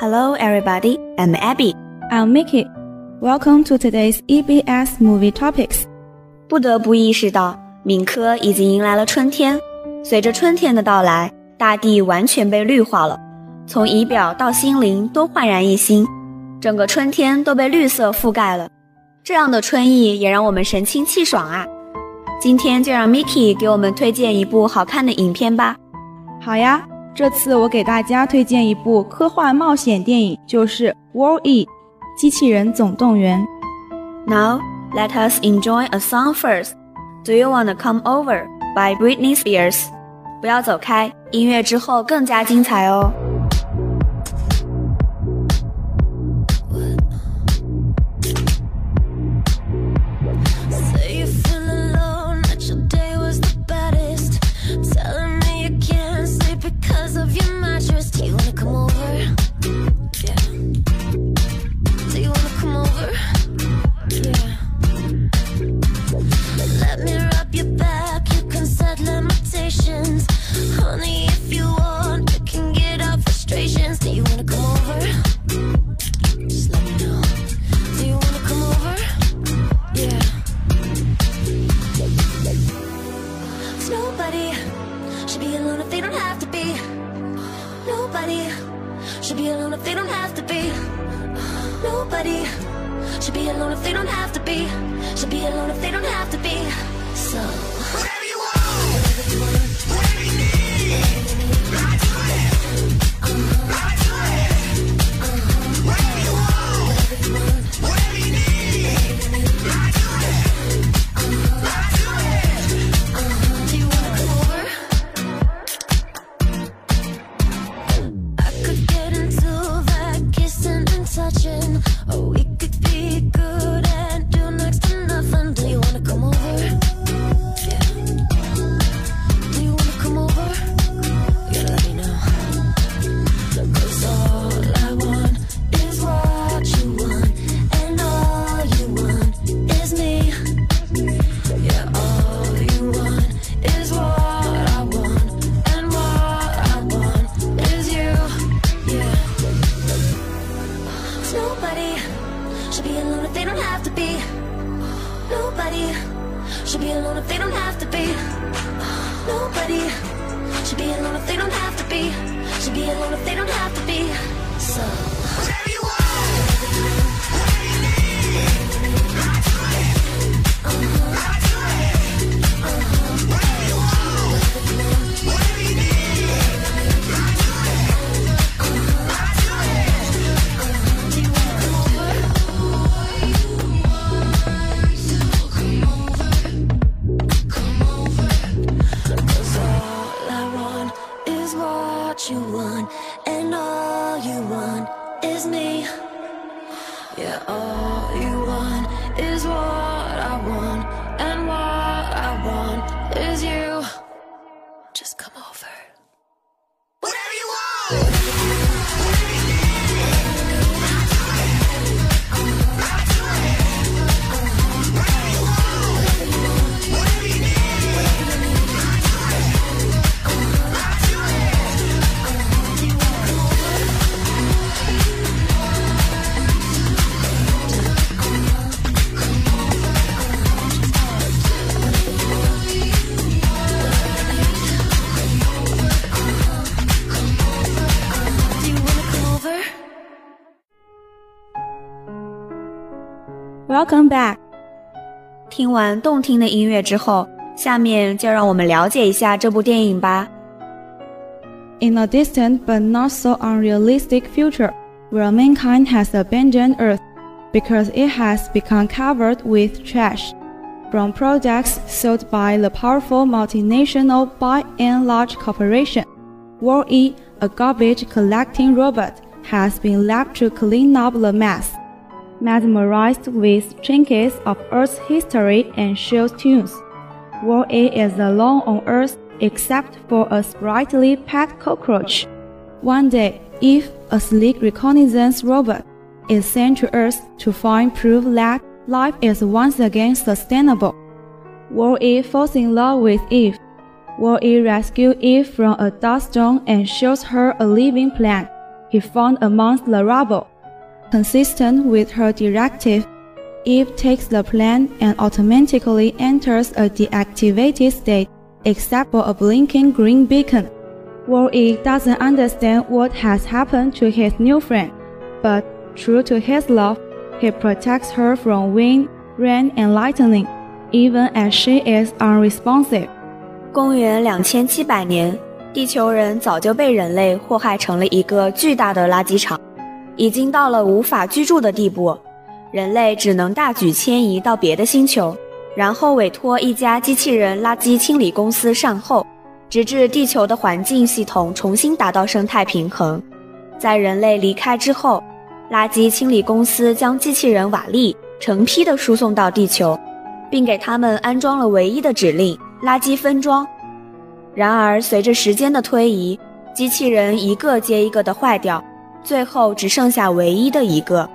Hello, everybody. I'm Abby. I'm Mickey. Welcome to today's EBS Movie Topics. 不得不意识到，敏科已经迎来了春天。随着春天的到来，大地完全被绿化了，从仪表到心灵都焕然一新，整个春天都被绿色覆盖了。这样的春意也让我们神清气爽啊！今天就让 Mickey 给我们推荐一部好看的影片吧。好呀。这次我给大家推荐一部科幻冒险电影，就是《War E》机器人总动员。Now let us enjoy a song first. Do you wanna come over by Britney Spears? 不要走开，音乐之后更加精彩哦。Should be alone if they don't have to be. Nobody should be alone if they don't have to be. Should be alone if they don't have to be. So. Whatever you want, whatever you want, should be alone if they don't have to be. Nobody should be alone if they don't have to be. Nobody should be alone if they don't have to be. Should be alone if they don't have to be. So. Whatever you. Welcome back。听完动听的音乐之后，下面就让我们了解一下这部电影吧。In a distant but not so unrealistic future, where mankind has abandoned Earth because it has become covered with trash from products sold by the powerful multinational Buy n Large corporation, WALL-E, a garbage collecting robot, has been left to clean up the mess mesmerized with trinkets of Earth's history and shows tunes. Wall-E is alone on Earth except for a sprightly pet cockroach. One day, Eve, a sleek reconnaissance robot, is sent to Earth to find proof that life is once again sustainable. Wall-E falls in love with Eve. Wall-E rescues Eve from a dust storm and shows her a living plant. he found amongst the rubble. Consistent with her directive, Eve takes the plan and automatically enters a deactivated state except for a blinking green beacon. Wall-E doesn't understand what has happened to his new friend, but true to his love, he protects her from wind, rain, and lightning, even as she is unresponsive. 公元两千七百年，地球人早就被人类祸害成了一个巨大的垃圾场， 已经到了无法居住的地步。人类只能大举迁移到别的星球，然后委托一家机器人垃圾清理公司善后，直至地球的环境系统重新达到生态平衡。在人类离开之后，垃圾清理公司将机器人瓦力成批的输送到地球，并给他们安装了唯一的指令。垃圾分装。然而，随着时间的推移，机器人一个接一个的坏掉，最后只剩下唯一的一个。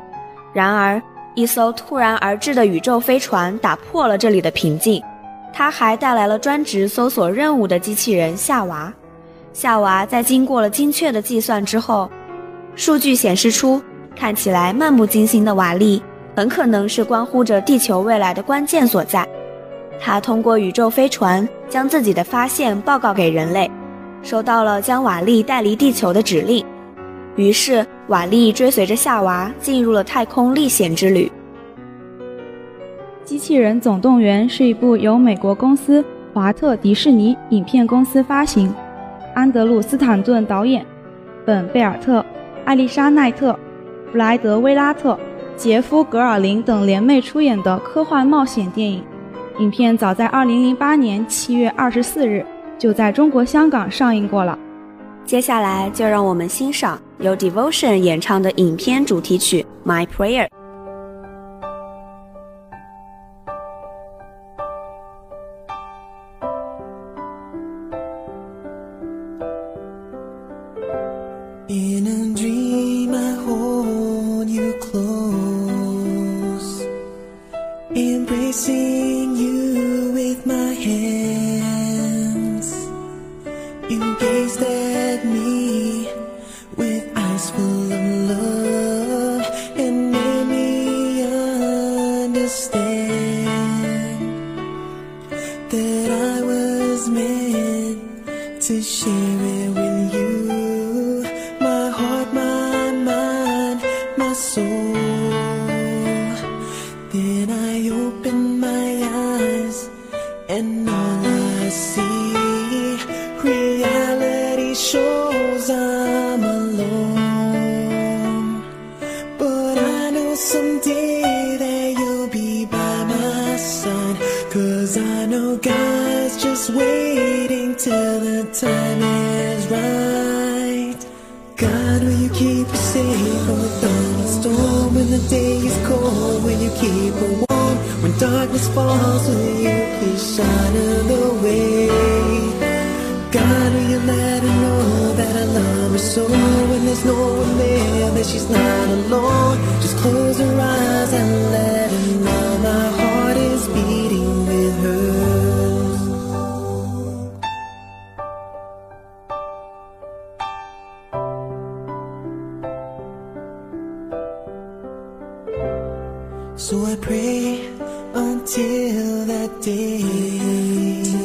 然而，一艘突然而至的宇宙飞船打破了这里的平静，它还带来了专职搜索任务的机器人夏娃。夏娃在经过了精确的计算之后，数据显示出看起来漫不经心的瓦力，很可能是关乎着地球未来的关键所在。他通过宇宙飞船将自己的发现报告给人类，收到了将瓦力带离地球的指令。于是，瓦力追随着夏娃进入了太空历险之旅。《机器人总动员》是一部由美国公司华特迪士尼影片公司发行，安德鲁斯坦顿导演，本贝尔特、艾丽莎奈特、布莱德威拉特、杰夫格尔林等联袂出演的科幻冒险电影。影片早在2008年7月24日就在中国香港上映过了。接下来就让我们欣赏由 Devotion 演唱的影片主题曲《My Prayer》。To share it with you. Till the time is right. God, will you keep us safe from the thunderstorm when the day is cold? Will you keep her warm when darkness falls? Will you please shine the way? God, will you let her know that I love her so? When there's no one there, that she's not alone. Just close her eyes and let So I pray until that day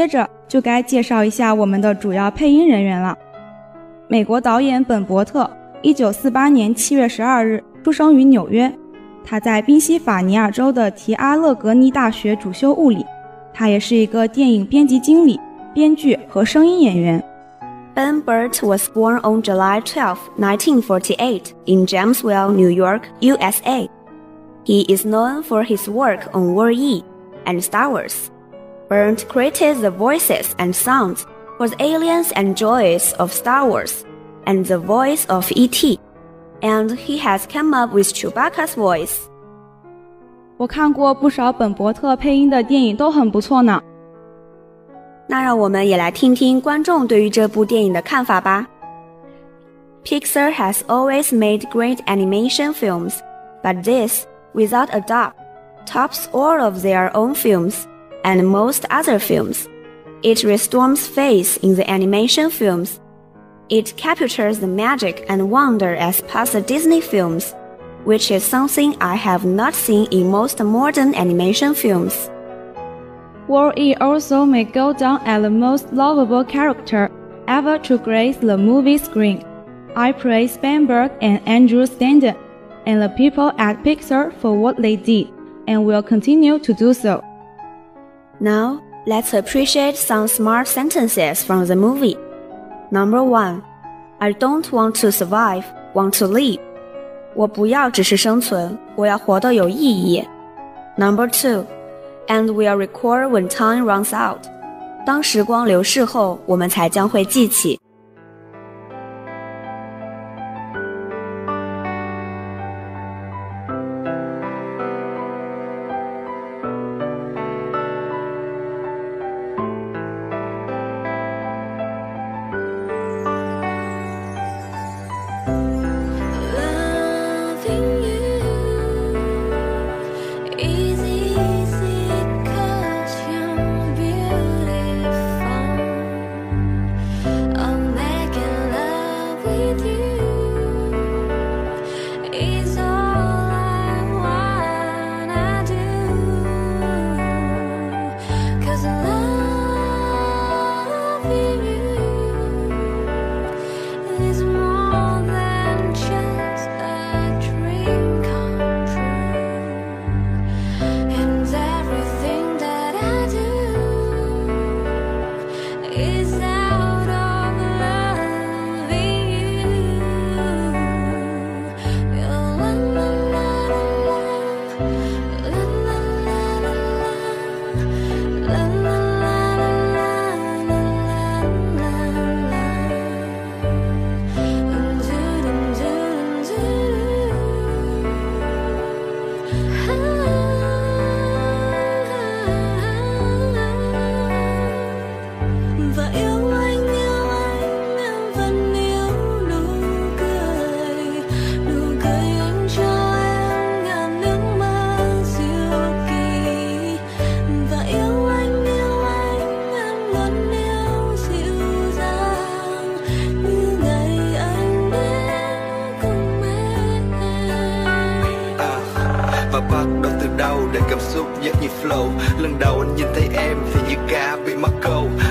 接着就该介绍一下我们的主要配音人员了。美国导演本·伯特，一九四八年七月十二日出生于纽约。他在宾夕法尼亚州的提阿勒格尼大学主修物理。他也是一个电影编辑经理、编剧和声音演员。Ben Burt was born on July 12, 1948, in Jamesville, New York, USA. He is known for his work on War E and Star Wars. Burtt created the voices and sounds for the aliens and droids of Star Wars and the voice of E.T., and he has come up with Chewbacca's voice. 我看过不少本伯特配音的电影，都很不错呢。那让我们也来听听观众对于这部电影的看法吧。Pixar has always made great animation films, but this, without a doubt, tops all of their own films and most other films. It restores faith in the animation films. It captures the magic and wonder as past Disney films, which is something I have not seen in most modern animation films. Wall-E also may go down as the most lovable character ever to grace the movie screen. I praise Spanberg and Andrew Stanton and the people at Pixar for what they did and will continue to do so. Now, let's appreciate some smart sentences from the movie. Number one, I don't want to survive, want to live. 我不要只是生存，我要活得有意义。Number two, and we'll recall when time runs out. 当时光流逝后，我们才将会记起。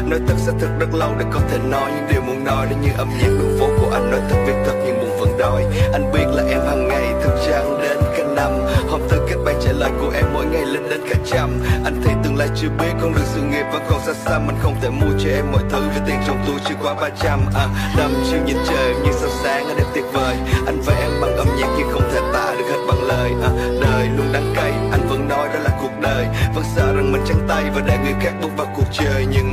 Nói thật sẽ thật rất lâu để có thể nói những điều muốn nói nếu như âm nhạc đường phố của anh. Nói thật việc thật nhưng buồn vẫn đòi. Anh biết là em hàng ngày thức trắng đến cả năm. Hôm từ kết bạn trả lời của em mỗi ngày lên đến cả trăm. Anh thấy tương lai chưa biết con đường sự nghiệp vẫn còn xa xăm anh không thể mua cho em mọi thứ vì tiền trong túi chưa quá 300 à, đăm chiều nhìn trời như sao sáng ở đẹp tuyệt vời. Anh và em bằng âm nhạc nhưng không thể tả được hết bằng lời. À, đời luôn đắng cay. Anh vẫn nói đó là cuộc đời. Vẫn sợ rằng mình trắng tay và để người khác bước vào cuộc chơi. Nhưng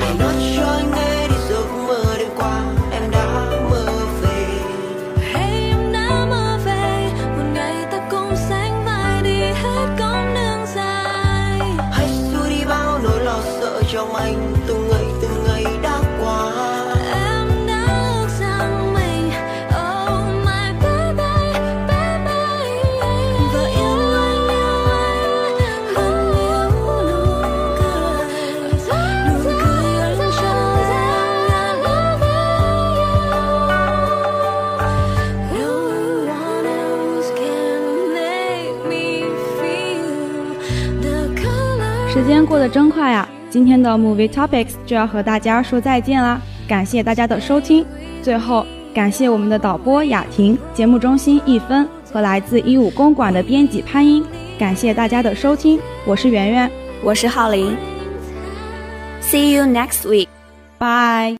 过得真快啊！今天的 Movie Topics 就要和大家说再见啦，感谢大家的收听。最后，感谢我们的导播雅婷、节目中心一分和来自一五公馆的编辑潘英。感谢大家的收听，我是圆圆，我是浩林。See you next week. Bye.